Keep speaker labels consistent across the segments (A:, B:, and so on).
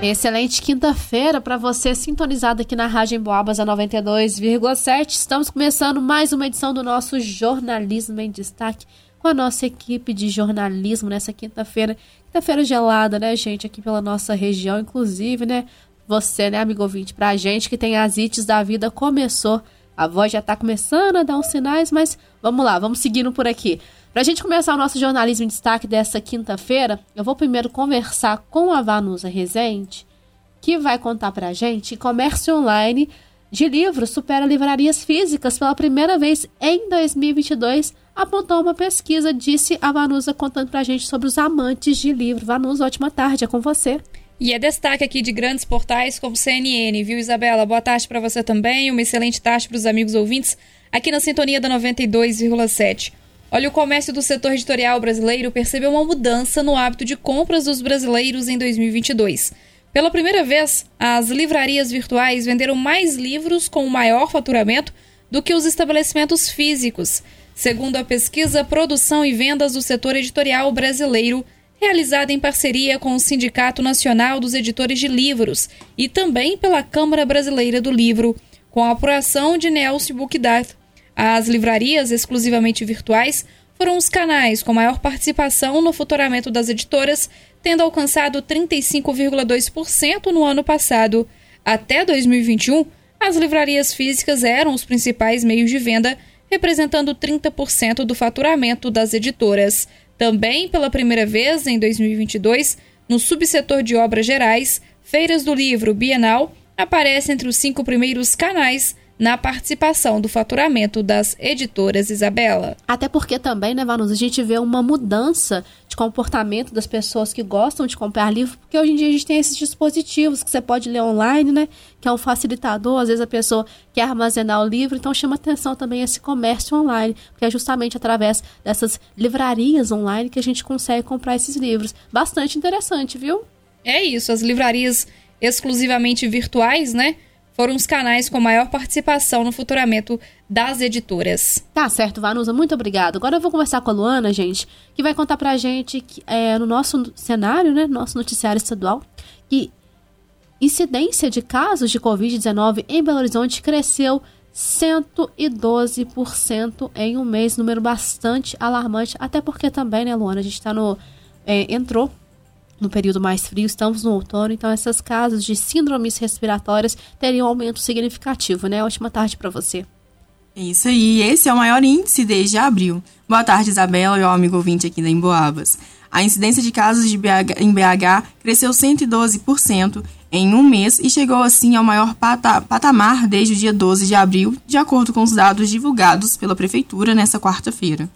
A: Excelente quinta-feira para você sintonizado aqui na Rádio Boabas a 92,7. Estamos começando mais uma edição do nosso Jornalismo em Destaque com a nossa equipe de jornalismo nessa quinta-feira. Quinta-feira gelada, né, gente, aqui pela nossa região, inclusive, né? Você, né, amigo ouvinte, pra gente que tem as ites da vida, começou. A voz já tá começando a dar uns sinais, mas vamos lá, vamos seguindo por aqui. Para a gente começar o nosso jornalismo em destaque dessa quinta-feira, eu vou primeiro conversar com a Vanusa Rezende, que vai contar para a gente comércio online de livros supera livrarias físicas pela primeira vez em 2022, apontou uma pesquisa, disse a Vanusa contando para a gente sobre os amantes de livro. Vanusa, ótima tarde, é com você.
B: E é destaque aqui de grandes portais como CNN, viu, Isabela? Boa tarde para você também, uma excelente tarde para os amigos ouvintes aqui na sintonia da 92,7. Olha, o comércio do setor editorial brasileiro percebeu uma mudança no hábito de compras dos brasileiros em 2022. Pela primeira vez, as livrarias virtuais venderam mais livros com maior faturamento do que os estabelecimentos físicos, segundo a pesquisa Produção e Vendas do Setor Editorial Brasileiro, realizada em parceria com o Sindicato Nacional dos Editores de Livros e também pela Câmara Brasileira do Livro, com a apuração de Nelson Buchdath, as livrarias exclusivamente virtuais foram os canais com maior participação no faturamento das editoras, tendo alcançado 35,2% no ano passado. Até 2021, as livrarias físicas eram os principais meios de venda, representando 30% do faturamento das editoras. Também, pela primeira vez em 2022, no subsetor de obras gerais, Feiras do Livro Bienal aparece entre os cinco primeiros canais na participação do faturamento das editoras Isabela.
A: Até porque também, né, Vanusa, a gente vê uma mudança de comportamento das pessoas que gostam de comprar livro, porque hoje em dia a gente tem esses dispositivos que você pode ler online, né, que é um facilitador, às vezes a pessoa quer armazenar o livro, então chama atenção também esse comércio online, porque é justamente através dessas livrarias online que a gente consegue comprar esses livros. Bastante interessante, viu?
B: É isso, as livrarias exclusivamente virtuais, né? Foram os canais com maior participação no futuramento das editoras.
A: Tá certo, Vanusa, muito obrigado. Agora eu vou conversar com a Luana, gente, que vai contar pra gente que, é, no nosso cenário, né, nosso noticiário estadual, que incidência de casos de Covid-19 em Belo Horizonte cresceu 112% em um mês, número bastante alarmante, até porque também, né, Luana, a gente tá no... É, entrou no período mais frio, estamos no outono, então essas casos de síndromes respiratórias teriam um aumento significativo, né? Ótima tarde para você.
C: É isso aí, esse é o maior índice desde abril. Boa tarde, Isabela e o amigo ouvinte aqui da Emboabas. A incidência de casos de BH, em BH cresceu 112% em um mês e chegou assim ao maior pata, patamar desde o dia 12 de abril, de acordo com os dados divulgados pela Prefeitura nesta quarta-feira.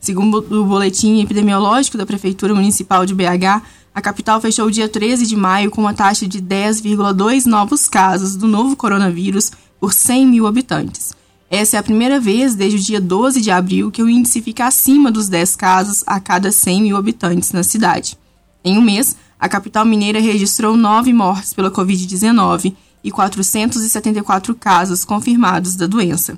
C: Segundo o boletim epidemiológico da Prefeitura Municipal de BH, a capital fechou o dia 13 de maio com uma taxa de 10,2 novos casos do novo coronavírus por 100 mil habitantes. Essa é a primeira vez desde o dia 12 de abril que o índice fica acima dos 10 casos a cada 100 mil habitantes na cidade. Em um mês, a capital mineira registrou nove mortes pela Covid-19 e 474 casos confirmados da doença.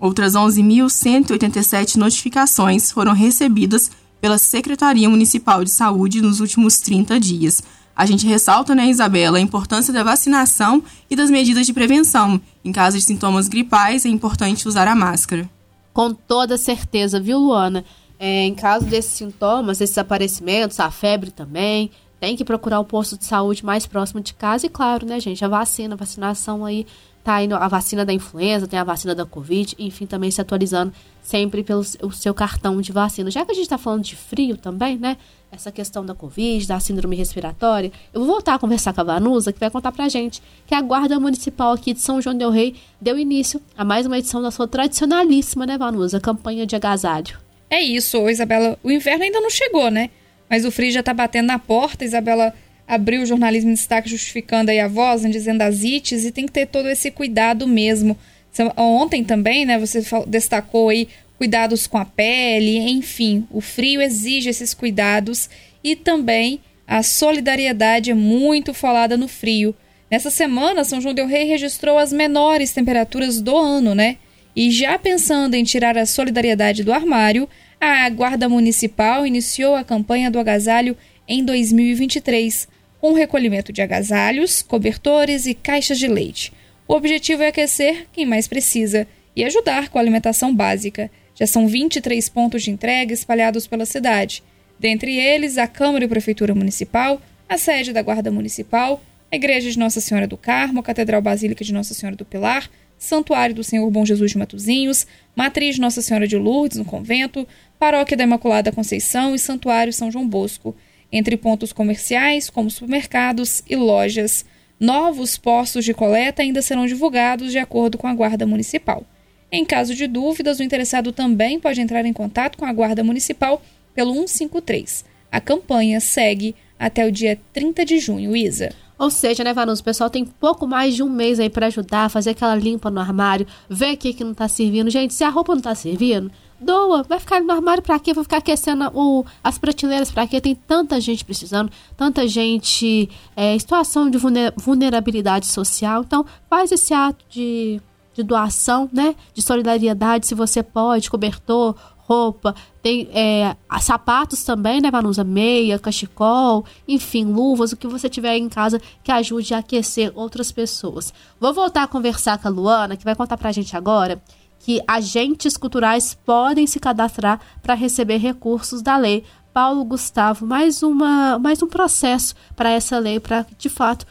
C: Outras 11.187 notificações foram recebidas pela Secretaria Municipal de Saúde nos últimos 30 dias. A gente ressalta, né, Isabela, a importância da vacinação e das medidas de prevenção. Em caso de sintomas gripais, é importante usar a máscara.
A: Com toda certeza, viu, Luana? É, em caso desses sintomas, desses aparecimentos, a febre também, tem que procurar o posto de saúde mais próximo de casa e, claro, né, gente, a vacina, a vacinação aí tá indo a vacina da influenza, tem a vacina da Covid, enfim, também se atualizando sempre pelo o seu cartão de vacina. Já que a gente está falando de frio também, né? Essa questão da Covid, da síndrome respiratória, eu vou voltar a conversar com a Vanusa, que vai contar pra gente que a Guarda Municipal aqui de São João del Rei deu início a mais uma edição da sua tradicionalíssima, né, Vanusa? Campanha de agasalho.
B: É isso, Isabela. O inverno ainda não chegou, né? Mas o frio já tá batendo na porta, Isabela abriu o jornalismo em destaque justificando aí a voz, né, dizendo as ites, e tem que ter todo esse cuidado mesmo. Ontem também, né, você destacou aí cuidados com a pele, enfim, o frio exige esses cuidados e também a solidariedade é muito falada no frio. Nessa semana, São João del Rei registrou as menores temperaturas do ano, né? E já pensando em tirar a solidariedade do armário, a Guarda Municipal iniciou a campanha do agasalho em 2023 o recolhimento de agasalhos, cobertores e caixas de leite. O objetivo é aquecer quem mais precisa e ajudar com a alimentação básica. Já são 23 pontos de entrega espalhados pela cidade. Dentre eles, a Câmara e Prefeitura Municipal, a sede da Guarda Municipal, a Igreja de Nossa Senhora do Carmo, a Catedral Basílica de Nossa Senhora do Pilar, Santuário do Senhor Bom Jesus de Matozinhos, Matriz Nossa Senhora de Lourdes, no convento, Paróquia da Imaculada Conceição e Santuário São João Bosco, entre pontos comerciais, como supermercados e lojas. Novos postos de coleta ainda serão divulgados de acordo com a Guarda Municipal. Em caso de dúvidas, o interessado também pode entrar em contato com a Guarda Municipal pelo 153. A campanha segue até o dia 30 de junho, Isa.
A: Ou seja, né, Vanuso, o pessoal tem pouco mais de um mês aí para ajudar, fazer aquela limpa no armário, ver o que não tá servindo. Gente, se a roupa não tá servindo, doa, vai ficar no armário para quê? Vai ficar aquecendo o, as prateleiras para quê? Tem tanta gente precisando, tanta gente é, situação de vulnerabilidade social. Então, faz esse ato de, de doação, né? De solidariedade, se você pode, cobertor, roupa, tem é, sapatos também, né, Vanusa? Meia, cachecol, enfim, luvas, o que você tiver em casa que ajude a aquecer outras pessoas. Vou voltar a conversar com a Luana, que vai contar pra gente agora que agentes culturais podem se cadastrar para receber recursos da lei. Paulo Gustavo, mais, uma, mais um processo para essa lei, para de fato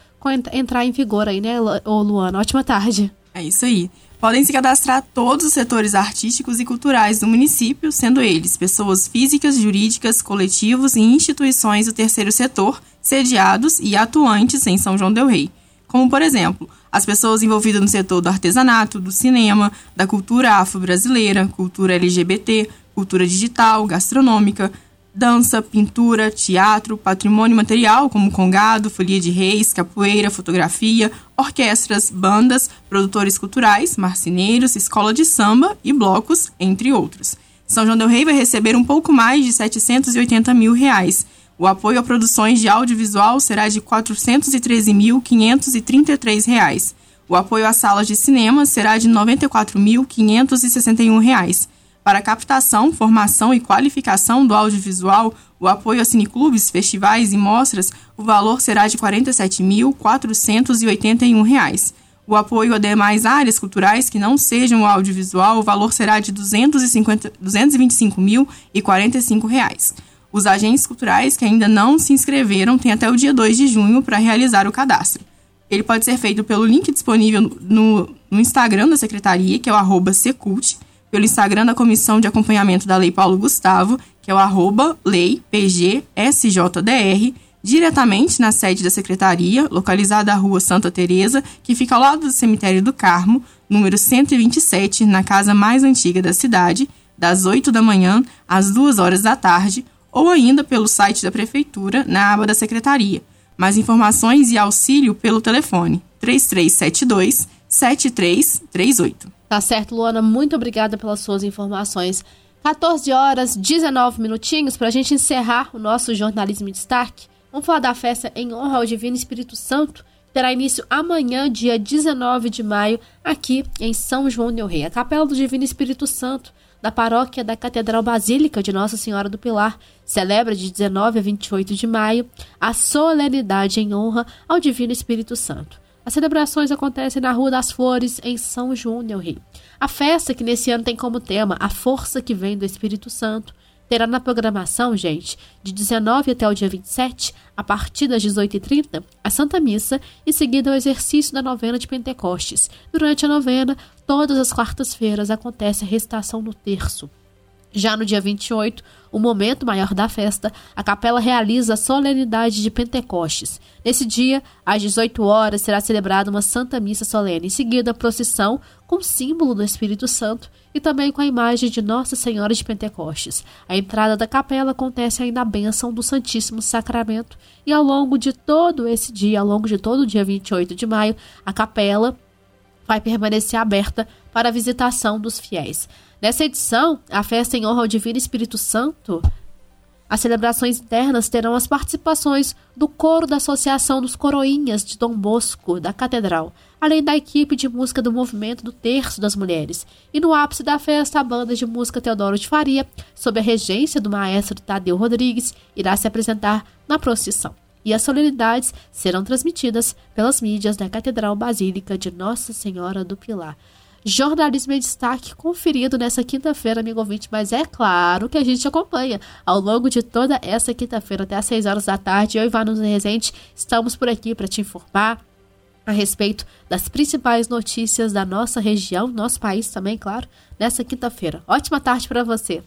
A: entrar em vigor aí, né, Luana? Ótima tarde.
C: É isso aí. Podem se cadastrar todos os setores artísticos e culturais do município, sendo eles pessoas físicas, jurídicas, coletivos e instituições do terceiro setor, sediados e atuantes em São João Del Rei. Como, por exemplo, as pessoas envolvidas no setor do artesanato, do cinema, da cultura afro-brasileira, cultura LGBT, cultura digital, gastronômica, dança, pintura, teatro, patrimônio material como congado, folia de reis, capoeira, fotografia, orquestras, bandas, produtores culturais, marceneiros, escola de samba e blocos, entre outros. São João del Rei vai receber um pouco mais de 780 mil reais. O apoio a produções de audiovisual será de 413.533 reais. O apoio a salas de cinema será de 94.561 reais. Para captação, formação e qualificação do audiovisual, o apoio a cineclubes, festivais e mostras, o valor será de R$ 47.481. O apoio a demais áreas culturais que não sejam o audiovisual, o valor será de R$ 225.045. Os agentes culturais que ainda não se inscreveram têm até o dia 2 de junho para realizar o cadastro. Ele pode ser feito pelo link disponível no, no Instagram da Secretaria, que é o Secult, pelo Instagram da Comissão de Acompanhamento da Lei Paulo Gustavo, que é o leipgsjdr, diretamente na sede da Secretaria, localizada na Rua Santa Teresa, que fica ao lado do Cemitério do Carmo, número 127, na casa mais antiga da cidade, das 8 da manhã às 2 horas da tarde, ou ainda pelo site da Prefeitura, na aba da Secretaria. Mais informações e auxílio pelo telefone 3372 7338.
A: Tá certo, Luana. Muito obrigada pelas suas informações. 14 horas, 19 minutinhos para a gente encerrar o nosso jornalismo em destaque. Vamos falar da festa em honra ao Divino Espírito Santo. Terá início amanhã, dia 19 de maio, aqui em São João del Rei. A Capela do Divino Espírito Santo, da paróquia da Catedral Basílica de Nossa Senhora do Pilar, celebra de 19 a 28 de maio a solenidade em honra ao Divino Espírito Santo. As celebrações acontecem na Rua das Flores, em São João del Rei. A festa, que nesse ano tem como tema a força que vem do Espírito Santo, terá na programação, gente, de 19 até o dia 27, a partir das 18h30, a Santa Missa e seguida o exercício da novena de Pentecostes. Durante a novena, todas as quartas-feiras acontece a recitação no terço. Já no dia 28, o momento maior da festa, a capela realiza a solenidade de Pentecostes. Nesse dia, às 18 horas, será celebrada uma Santa Missa solene, em seguida a procissão com o símbolo do Espírito Santo e também com a imagem de Nossa Senhora de Pentecostes. A entrada da capela acontece ainda a bênção do Santíssimo Sacramento e ao longo de todo esse dia, ao longo de todo o dia 28 de maio, a capela vai permanecer aberta para a visitação dos fiéis. Nessa edição, a festa em honra ao Divino Espírito Santo, as celebrações internas terão as participações do coro da Associação dos Coroinhas de Dom Bosco, da Catedral, além da equipe de música do Movimento do Terço das Mulheres. E no ápice da festa, a banda de música Teodoro de Faria, sob a regência do maestro Tadeu Rodrigues, irá se apresentar na procissão. E as solenidades serão transmitidas pelas mídias da Catedral Basílica de Nossa Senhora do Pilar. Jornalismo em destaque conferido nessa quinta-feira, amigo ouvinte, mas é claro que a gente acompanha ao longo de toda essa quinta-feira até às 6 horas da tarde. Eu e Vanus Rezende estamos por aqui para te informar a respeito das principais notícias da nossa região, nosso país também, claro, nessa quinta-feira. Ótima tarde para você.